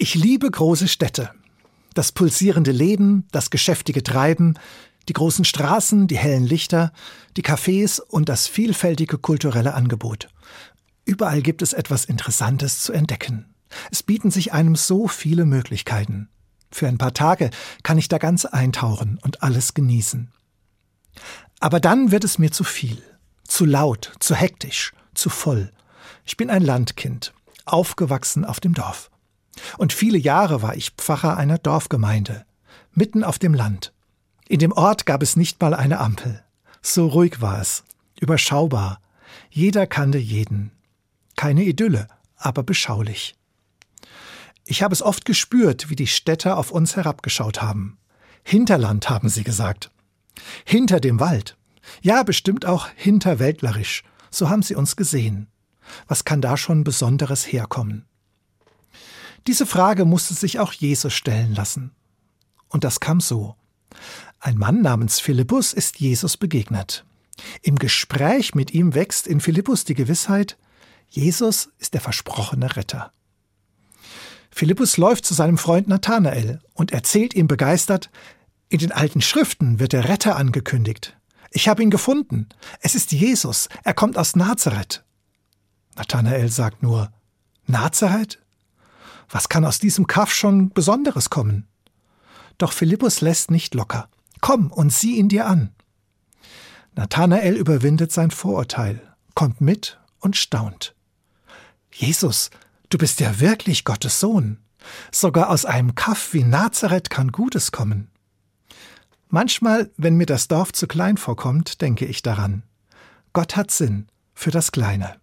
Ich liebe große Städte. Das pulsierende Leben, das geschäftige Treiben, die großen Straßen, die hellen Lichter, die Cafés und das vielfältige kulturelle Angebot. Überall gibt es etwas Interessantes zu entdecken. Es bieten sich einem so viele Möglichkeiten. Für ein paar Tage kann ich da ganz eintauchen und alles genießen. Aber dann wird es mir zu viel, zu laut, zu hektisch, zu voll. Ich bin ein Landkind, aufgewachsen auf dem Dorf. Und viele Jahre war ich Pfarrer einer Dorfgemeinde, mitten auf dem Land. In dem Ort gab es nicht mal eine Ampel. So ruhig war es, überschaubar. Jeder kannte jeden. Keine Idylle, aber beschaulich. Ich habe es oft gespürt, wie die Städter auf uns herabgeschaut haben. Hinterland, haben sie gesagt. Hinter dem Wald. Ja, bestimmt auch hinterwäldlerisch. So haben sie uns gesehen. Was kann da schon Besonderes herkommen? Diese Frage musste sich auch Jesus stellen lassen. Und das kam so. Ein Mann namens Philippus ist Jesus begegnet. Im Gespräch mit ihm wächst in Philippus die Gewissheit, Jesus ist der versprochene Retter. Philippus läuft zu seinem Freund Nathanael und erzählt ihm begeistert, in den alten Schriften wird der Retter angekündigt. Ich habe ihn gefunden. Es ist Jesus. Er kommt aus Nazareth. Nathanael sagt nur, Nazareth? Was kann aus diesem Kaff schon Besonderes kommen? Doch Philippus lässt nicht locker. Komm und sieh ihn dir an. Nathanael überwindet sein Vorurteil, kommt mit und staunt. Jesus, du bist ja wirklich Gottes Sohn. Sogar aus einem Kaff wie Nazareth kann Gutes kommen. Manchmal, wenn mir das Dorf zu klein vorkommt, denke ich daran. Gott hat Sinn für das Kleine.